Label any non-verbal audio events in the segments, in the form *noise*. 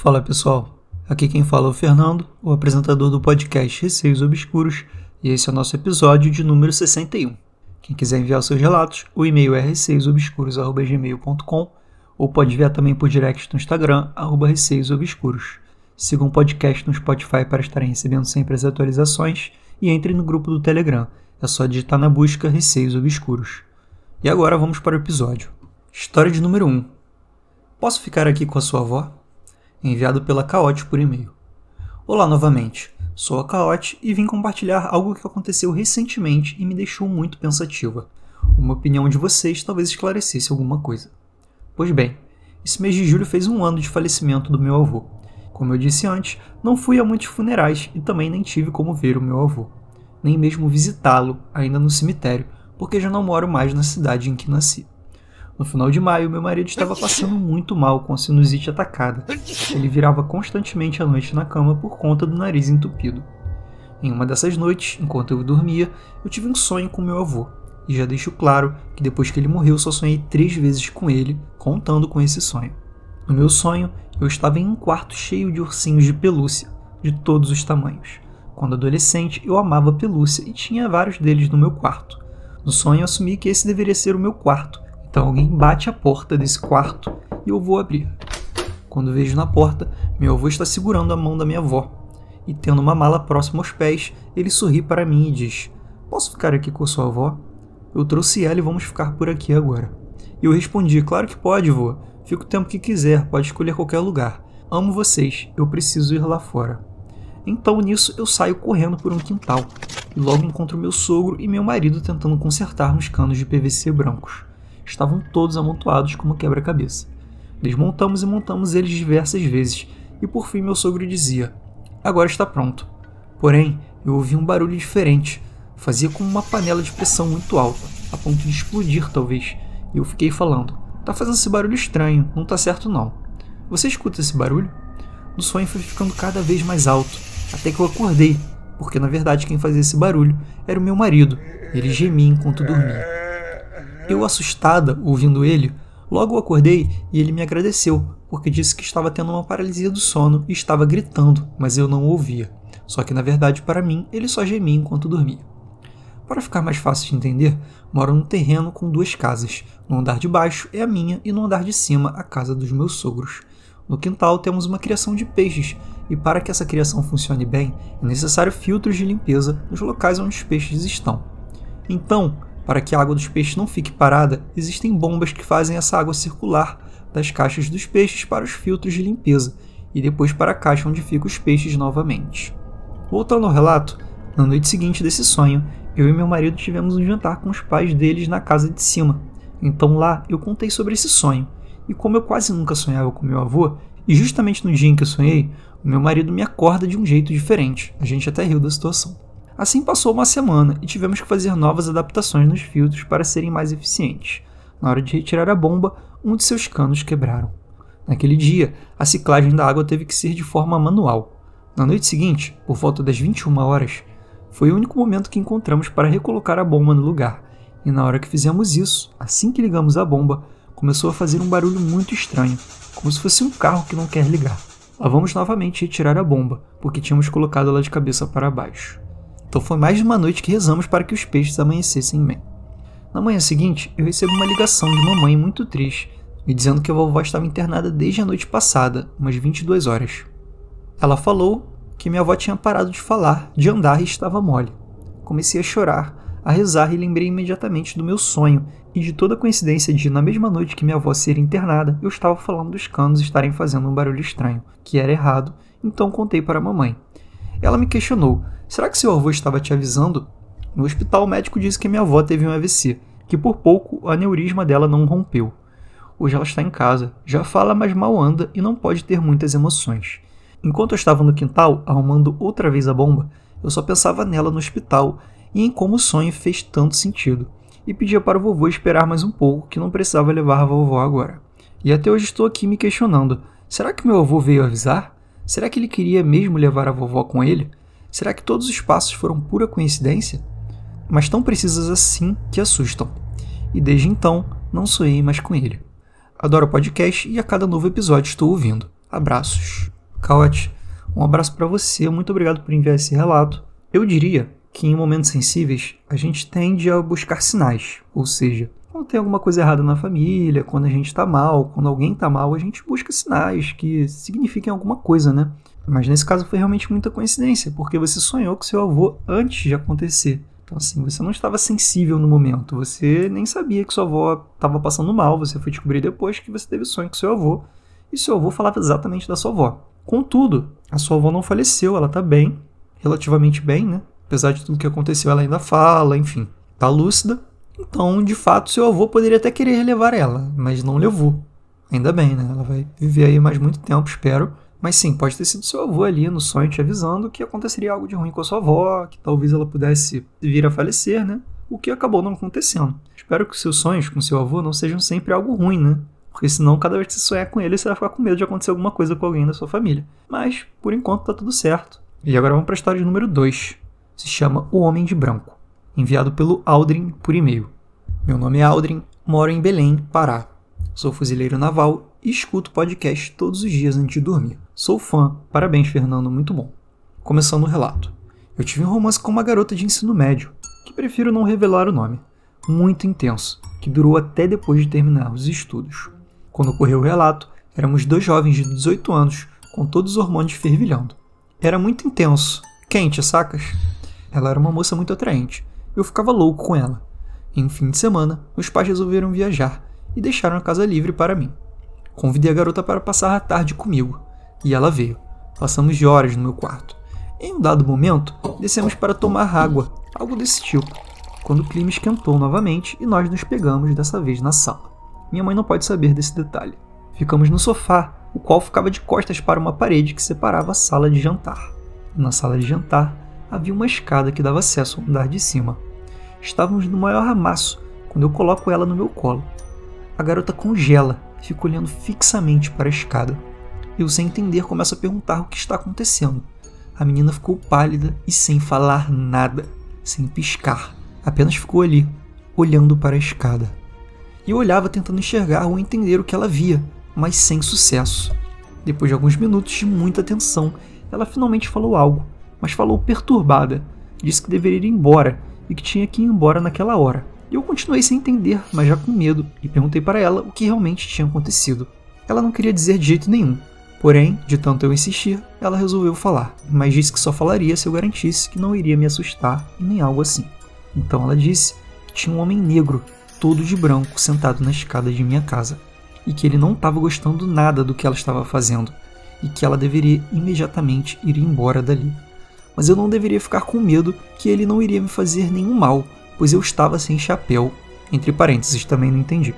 Fala pessoal, aqui quem fala é o Fernando, o apresentador do podcast Receios Obscuros, e esse é o nosso episódio de número 61. Quem quiser enviar seus relatos, o e-mail é receiosobscuros.gmail.com ou pode enviar também por direct no Instagram, arroba receiosobscuros. Sigam o podcast no Spotify para estarem recebendo sempre as atualizações e entre no grupo do Telegram, é só digitar na busca Receios Obscuros. E agora vamos para o episódio. História de número 1. Posso ficar aqui com a sua avó? Enviado pela Caote por e-mail. Olá novamente, sou a Caote e vim compartilhar algo que aconteceu recentemente e me deixou muito pensativa. Uma opinião de vocês talvez esclarecesse alguma coisa. Pois bem, esse mês de julho fez um ano de falecimento do meu avô. Como eu disse antes, não fui a muitos funerais e também nem tive como ver o meu avô, nem mesmo visitá-lo ainda no cemitério, porque já não moro mais na cidade em que nasci. No final de maio, meu marido estava passando muito mal com a sinusite atacada. Ele virava constantemente à noite na cama por conta do nariz entupido. Em uma dessas noites, enquanto eu dormia, eu tive um sonho com meu avô. E já deixo claro que depois que ele morreu, só sonhei três vezes com ele, contando com esse sonho. No meu sonho, eu estava em um quarto cheio de ursinhos de pelúcia, de todos os tamanhos. Quando adolescente, eu amava pelúcia e tinha vários deles no meu quarto. No sonho, assumi que esse deveria ser o meu quarto então alguém bate a porta desse quarto e eu vou abrir. Quando vejo na porta, meu avô está segurando a mão da minha avó. E tendo uma mala próxima aos pés, ele sorri para mim e diz: Posso ficar aqui com sua avó? Eu trouxe ela e vamos ficar por aqui agora. E eu respondi: Claro que pode, vô. Fica o tempo que quiser, pode escolher qualquer lugar. Amo vocês, eu preciso ir lá fora. Então nisso eu saio correndo por um quintal e logo encontro meu sogro e meu marido tentando consertar uns canos de PVC brancos estavam todos amontoados como quebra-cabeça. Desmontamos e montamos eles diversas vezes, e por fim meu sogro dizia: Agora está pronto. Porém, eu ouvi um barulho diferente. Fazia como uma panela de pressão muito alta, a ponto de explodir talvez. E eu fiquei falando: Tá fazendo esse barulho estranho, não tá certo não. Você escuta esse barulho? O sonho foi ficando cada vez mais alto, até que eu acordei, porque na verdade quem fazia esse barulho era o meu marido. Ele gemia enquanto dormia. Eu, assustada, ouvindo ele, logo acordei e ele me agradeceu, porque disse que estava tendo uma paralisia do sono e estava gritando, mas eu não ouvia. Só que na verdade, para mim, ele só gemia enquanto dormia. Para ficar mais fácil de entender, moro num terreno com duas casas. No andar de baixo é a minha e no andar de cima a casa dos meus sogros. No quintal temos uma criação de peixes, e para que essa criação funcione bem, é necessário filtros de limpeza nos locais onde os peixes estão. Então, para que a água dos peixes não fique parada, existem bombas que fazem essa água circular das caixas dos peixes para os filtros de limpeza e depois para a caixa onde ficam os peixes novamente. Voltando ao relato, na noite seguinte desse sonho, eu e meu marido tivemos um jantar com os pais deles na casa de cima. Então lá eu contei sobre esse sonho. E como eu quase nunca sonhava com meu avô, e justamente no dia em que eu sonhei, o meu marido me acorda de um jeito diferente. A gente até riu da situação. Assim passou uma semana e tivemos que fazer novas adaptações nos filtros para serem mais eficientes. Na hora de retirar a bomba, um de seus canos quebraram. Naquele dia, a ciclagem da água teve que ser de forma manual. Na noite seguinte, por volta das 21 horas, foi o único momento que encontramos para recolocar a bomba no lugar. E na hora que fizemos isso, assim que ligamos a bomba, começou a fazer um barulho muito estranho, como se fosse um carro que não quer ligar. Lá vamos novamente retirar a bomba, porque tínhamos colocado ela de cabeça para baixo. Então foi mais de uma noite que rezamos para que os peixes amanhecessem bem. Na manhã seguinte, eu recebo uma ligação de mamãe muito triste, me dizendo que a vovó estava internada desde a noite passada, umas 22 horas. Ela falou que minha avó tinha parado de falar, de andar e estava mole. Comecei a chorar, a rezar e lembrei imediatamente do meu sonho e de toda a coincidência de, na mesma noite que minha avó ser internada, eu estava falando dos canos estarem fazendo um barulho estranho, que era errado, então contei para a mamãe. Ela me questionou: será que seu avô estava te avisando? No hospital, o médico disse que minha avó teve um AVC, que por pouco o aneurisma dela não rompeu. Hoje ela está em casa, já fala, mas mal anda e não pode ter muitas emoções. Enquanto eu estava no quintal, arrumando outra vez a bomba, eu só pensava nela no hospital e em como o sonho fez tanto sentido. E pedia para o vovô esperar mais um pouco, que não precisava levar a vovó agora. E até hoje estou aqui me questionando: será que meu avô veio avisar? Será que ele queria mesmo levar a vovó com ele? Será que todos os passos foram pura coincidência? Mas tão precisas assim que assustam. E desde então, não sonhei mais com ele. Adoro o podcast e a cada novo episódio estou ouvindo. Abraços. Caote, um abraço para você, muito obrigado por enviar esse relato. Eu diria que em momentos sensíveis a gente tende a buscar sinais, ou seja, quando tem alguma coisa errada na família, quando a gente está mal, quando alguém está mal, a gente busca sinais que signifiquem alguma coisa, né? Mas nesse caso foi realmente muita coincidência, porque você sonhou com seu avô antes de acontecer. Então, assim, você não estava sensível no momento, você nem sabia que sua avó estava passando mal, você foi descobrir depois que você teve sonho com seu avô, e seu avô falava exatamente da sua avó. Contudo, a sua avó não faleceu, ela está bem, relativamente bem, né? Apesar de tudo que aconteceu, ela ainda fala, enfim, está lúcida. Então, de fato, seu avô poderia até querer levar ela, mas não levou. Ainda bem, né? Ela vai viver aí mais muito tempo, espero. Mas sim, pode ter sido seu avô ali no sonho te avisando que aconteceria algo de ruim com a sua avó, que talvez ela pudesse vir a falecer, né? O que acabou não acontecendo. Espero que seus sonhos com seu avô não sejam sempre algo ruim, né? Porque senão, cada vez que você sonhar com ele, você vai ficar com medo de acontecer alguma coisa com alguém da sua família. Mas, por enquanto, tá tudo certo. E agora vamos para a história número 2. Se chama O Homem de Branco. Enviado pelo Aldrin por e-mail. Meu nome é Aldrin, moro em Belém, Pará. Sou fuzileiro naval e escuto podcast todos os dias antes de dormir. Sou fã, parabéns Fernando, muito bom. Começando o relato. Eu tive um romance com uma garota de ensino médio, que prefiro não revelar o nome. Muito intenso, que durou até depois de terminar os estudos. Quando ocorreu o relato, éramos dois jovens de 18 anos, com todos os hormônios fervilhando. Era muito intenso, quente, sacas? Ela era uma moça muito atraente. Eu ficava louco com ela. Em um fim de semana, meus pais resolveram viajar e deixaram a casa livre para mim. Convidei a garota para passar a tarde comigo, e ela veio. Passamos de horas no meu quarto. Em um dado momento, descemos para tomar água, algo desse tipo, quando o clima esquentou novamente e nós nos pegamos dessa vez na sala. Minha mãe não pode saber desse detalhe. Ficamos no sofá, o qual ficava de costas para uma parede que separava a sala de jantar. Na sala de jantar havia uma escada que dava acesso ao andar de cima. Estávamos no maior amasso quando eu coloco ela no meu colo. A garota congela fica olhando fixamente para a escada. Eu, sem entender, começo a perguntar o que está acontecendo. A menina ficou pálida e sem falar nada, sem piscar. Apenas ficou ali, olhando para a escada. E eu olhava tentando enxergar ou entender o que ela via, mas sem sucesso. Depois de alguns minutos de muita tensão, ela finalmente falou algo, mas falou perturbada. Disse que deveria ir embora e que tinha que ir embora naquela hora. Eu continuei sem entender, mas já com medo, e perguntei para ela o que realmente tinha acontecido. Ela não queria dizer de jeito nenhum, Porém, de tanto eu insistir, ela resolveu falar, mas disse que só falaria se eu garantisse que não iria me assustar e nem algo assim. Então ela disse que tinha um homem negro, todo de branco, sentado na escada de minha casa, e que ele não estava gostando nada do que ela estava fazendo, e que ela deveria imediatamente ir embora dali. Mas eu não deveria ficar com medo que ele não iria me fazer nenhum mal, pois eu estava sem chapéu. Entre parênteses, também não entendi.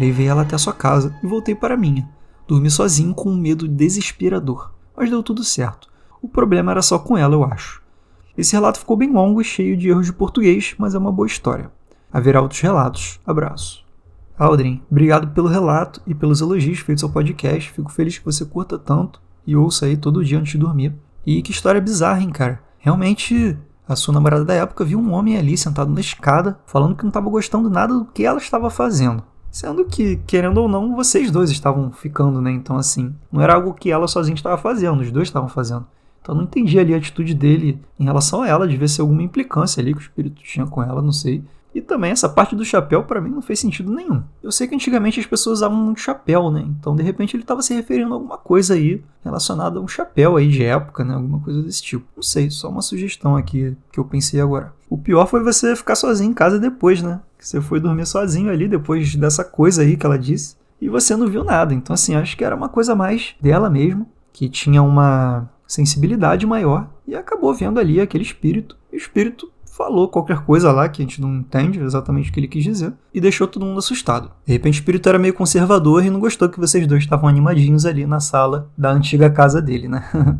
Levei ela até sua casa e voltei para minha Dormi sozinho com um medo desesperador, mas deu tudo certo. O problema era só com ela, eu acho. Esse relato ficou bem longo e cheio de erros de português, mas é uma boa história. Haverá outros relatos. Abraço. Aldrin, obrigado pelo relato e pelos elogios feitos ao podcast. Fico feliz que você curta tanto e ouça aí todo dia antes de dormir. E que história bizarra, hein, cara? Realmente, a sua namorada da época viu um homem ali sentado na escada, falando que não estava gostando nada do que ela estava fazendo. Sendo que, querendo ou não, vocês dois estavam ficando, né? Então, assim, não era algo que ela sozinha estava fazendo, os dois estavam fazendo. Então, eu não entendi ali a atitude dele em relação a ela, devia ser alguma implicância ali que o espírito tinha com ela, não sei. E também essa parte do chapéu para mim não fez sentido nenhum. Eu sei que antigamente as pessoas usavam muito chapéu, né? Então de repente ele estava se referindo a alguma coisa aí relacionada a um chapéu aí de época, né? Alguma coisa desse tipo. Não sei, só uma sugestão aqui que eu pensei agora. O pior foi você ficar sozinho em casa depois, né? Você foi dormir sozinho ali depois dessa coisa aí que ela disse e você não viu nada. Então assim, acho que era uma coisa mais dela mesmo, que tinha uma sensibilidade maior e acabou vendo ali aquele espírito. E o espírito falou qualquer coisa lá que a gente não entende exatamente o que ele quis dizer e deixou todo mundo assustado. De repente o espírito era meio conservador e não gostou que vocês dois estavam animadinhos ali na sala da antiga casa dele, né? *laughs*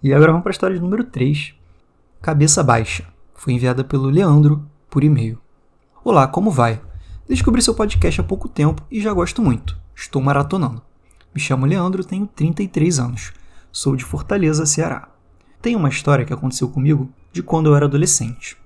e agora vamos para a história número 3. Cabeça Baixa. Foi enviada pelo Leandro por e-mail. Olá, como vai? Descobri seu podcast há pouco tempo e já gosto muito. Estou maratonando. Me chamo Leandro, tenho 33 anos. Sou de Fortaleza, Ceará. Tem uma história que aconteceu comigo de quando eu era adolescente.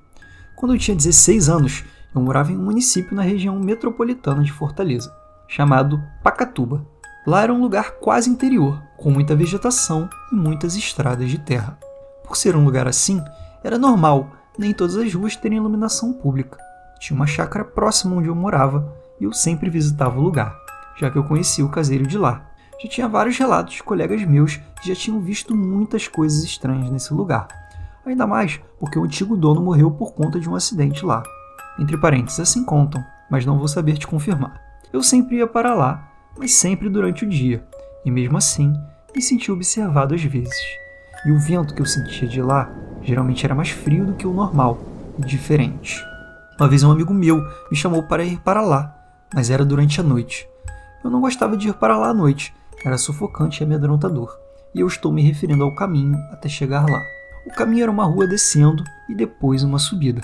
Quando eu tinha 16 anos, eu morava em um município na região metropolitana de Fortaleza, chamado Pacatuba. Lá era um lugar quase interior, com muita vegetação e muitas estradas de terra. Por ser um lugar assim, era normal nem todas as ruas terem iluminação pública. Tinha uma chácara próxima onde eu morava e eu sempre visitava o lugar, já que eu conhecia o caseiro de lá. Já tinha vários relatos de colegas meus que já tinham visto muitas coisas estranhas nesse lugar. Ainda mais porque o antigo dono morreu por conta de um acidente lá. Entre parênteses, assim contam, mas não vou saber te confirmar. Eu sempre ia para lá, mas sempre durante o dia, e mesmo assim me sentia observado às vezes. E o vento que eu sentia de lá geralmente era mais frio do que o normal e diferente. Uma vez um amigo meu me chamou para ir para lá, mas era durante a noite. Eu não gostava de ir para lá à noite, era sufocante e amedrontador, e eu estou me referindo ao caminho até chegar lá. O caminho era uma rua descendo e depois uma subida.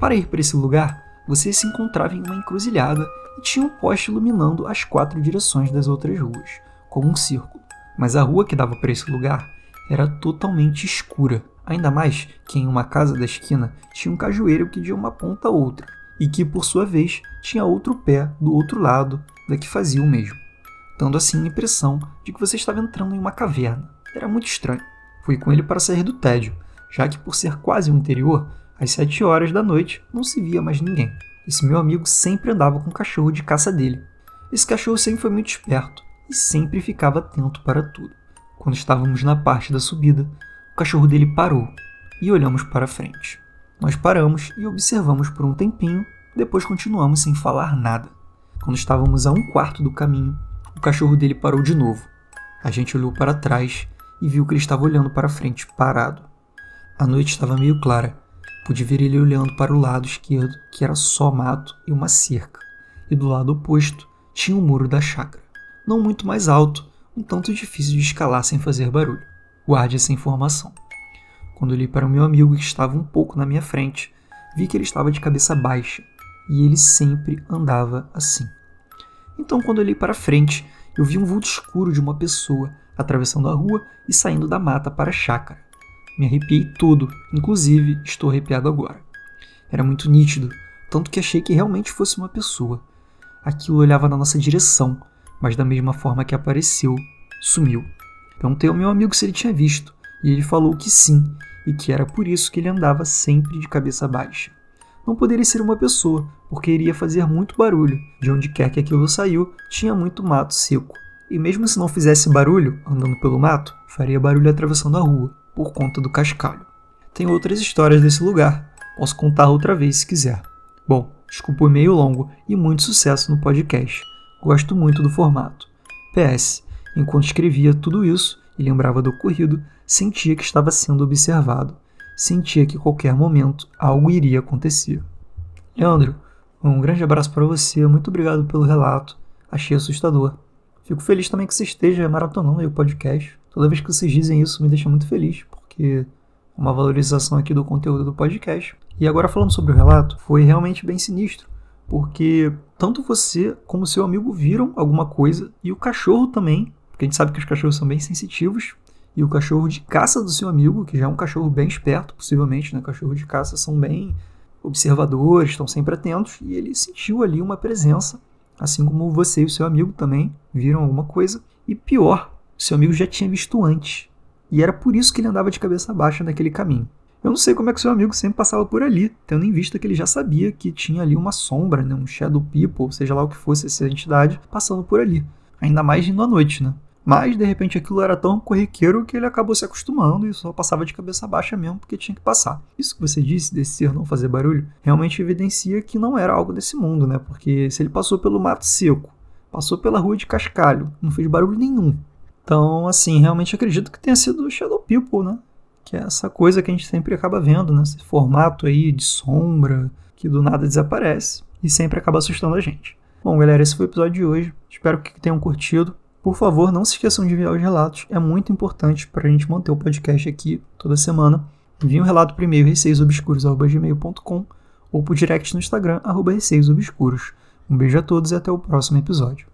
Para ir para esse lugar, você se encontrava em uma encruzilhada e tinha um poste iluminando as quatro direções das outras ruas, como um círculo. Mas a rua que dava para esse lugar era totalmente escura, ainda mais que em uma casa da esquina tinha um cajueiro que de uma ponta a outra, e que por sua vez tinha outro pé do outro lado da que fazia o mesmo, dando assim a impressão de que você estava entrando em uma caverna. Era muito estranho. Fui com ele para sair do tédio, já que por ser quase um interior, às sete horas da noite não se via mais ninguém. Esse meu amigo sempre andava com o cachorro de caça dele. Esse cachorro sempre foi muito esperto e sempre ficava atento para tudo. Quando estávamos na parte da subida, o cachorro dele parou e olhamos para frente. Nós paramos e observamos por um tempinho, depois continuamos sem falar nada. Quando estávamos a um quarto do caminho, o cachorro dele parou de novo. A gente olhou para trás e viu que ele estava olhando para frente, parado. A noite estava meio clara. Pude ver ele olhando para o lado esquerdo, que era só mato e uma cerca, e do lado oposto tinha o muro da chácara. Não muito mais alto, um tanto difícil de escalar sem fazer barulho. Guarde essa informação. Quando olhei para o meu amigo que estava um pouco na minha frente, vi que ele estava de cabeça baixa e ele sempre andava assim. Então, quando olhei para frente, eu vi um vulto escuro de uma pessoa atravessando a rua e saindo da mata para a chácara. Me arrepiei todo, inclusive estou arrepiado agora. Era muito nítido, tanto que achei que realmente fosse uma pessoa. Aquilo olhava na nossa direção, mas da mesma forma que apareceu, sumiu. Perguntei ao meu amigo se ele tinha visto, e ele falou que sim, e que era por isso que ele andava sempre de cabeça baixa. Não poderia ser uma pessoa, porque iria fazer muito barulho. De onde quer que aquilo saiu, tinha muito mato seco. E mesmo se não fizesse barulho, andando pelo mato, faria barulho atravessando a rua, por conta do cascalho. Tem outras histórias desse lugar, posso contar outra vez se quiser. Bom, desculpa o meio longo e muito sucesso no podcast. Gosto muito do formato. PS, enquanto escrevia tudo isso e lembrava do ocorrido, sentia que estava sendo observado. Sentia que qualquer momento algo iria acontecer. Leandro, um grande abraço para você, muito obrigado pelo relato. Achei assustador. Fico feliz também que você esteja maratonando o podcast. Toda vez que vocês dizem isso me deixa muito feliz, porque é uma valorização aqui do conteúdo do podcast. E agora falando sobre o relato, foi realmente bem sinistro porque tanto você como seu amigo viram alguma coisa e o cachorro também, porque a gente sabe que os cachorros são bem sensitivos, e o cachorro de caça do seu amigo, que já é um cachorro bem esperto, possivelmente, né? Cachorro de caça são bem observadores, estão sempre atentos, e ele sentiu ali uma presença, assim como você e o seu amigo também viram alguma coisa. E pior, seu amigo já tinha visto antes, e era por isso que ele andava de cabeça baixa naquele caminho. Eu não sei como é que seu amigo sempre passava por ali, tendo em vista que ele já sabia que tinha ali uma sombra, né, um shadow people, seja lá o que fosse essa entidade, passando por ali. Ainda mais indo à noite, né? Mas, de repente, aquilo era tão corriqueiro que ele acabou se acostumando e só passava de cabeça baixa mesmo porque tinha que passar. Isso que você disse, desse ser não fazer barulho, realmente evidencia que não era algo desse mundo, né? Porque se ele passou pelo mato seco, passou pela rua de cascalho, não fez barulho nenhum. Então, assim, realmente acredito que tenha sido Shadow People, né? que é essa coisa que a gente sempre acaba vendo, né? Esse formato aí de sombra que do nada desaparece e sempre acaba assustando a gente. Bom, galera, esse foi o episódio de hoje. Espero que tenham curtido. Por favor, não se esqueçam de enviar os relatos. É muito importante para a gente manter o podcast aqui toda semana. Envie um relato por e-mail receiosobscuros.gmail.com ou por direct no Instagram, arroba receiosobscuros. Um beijo a todos e até o próximo episódio.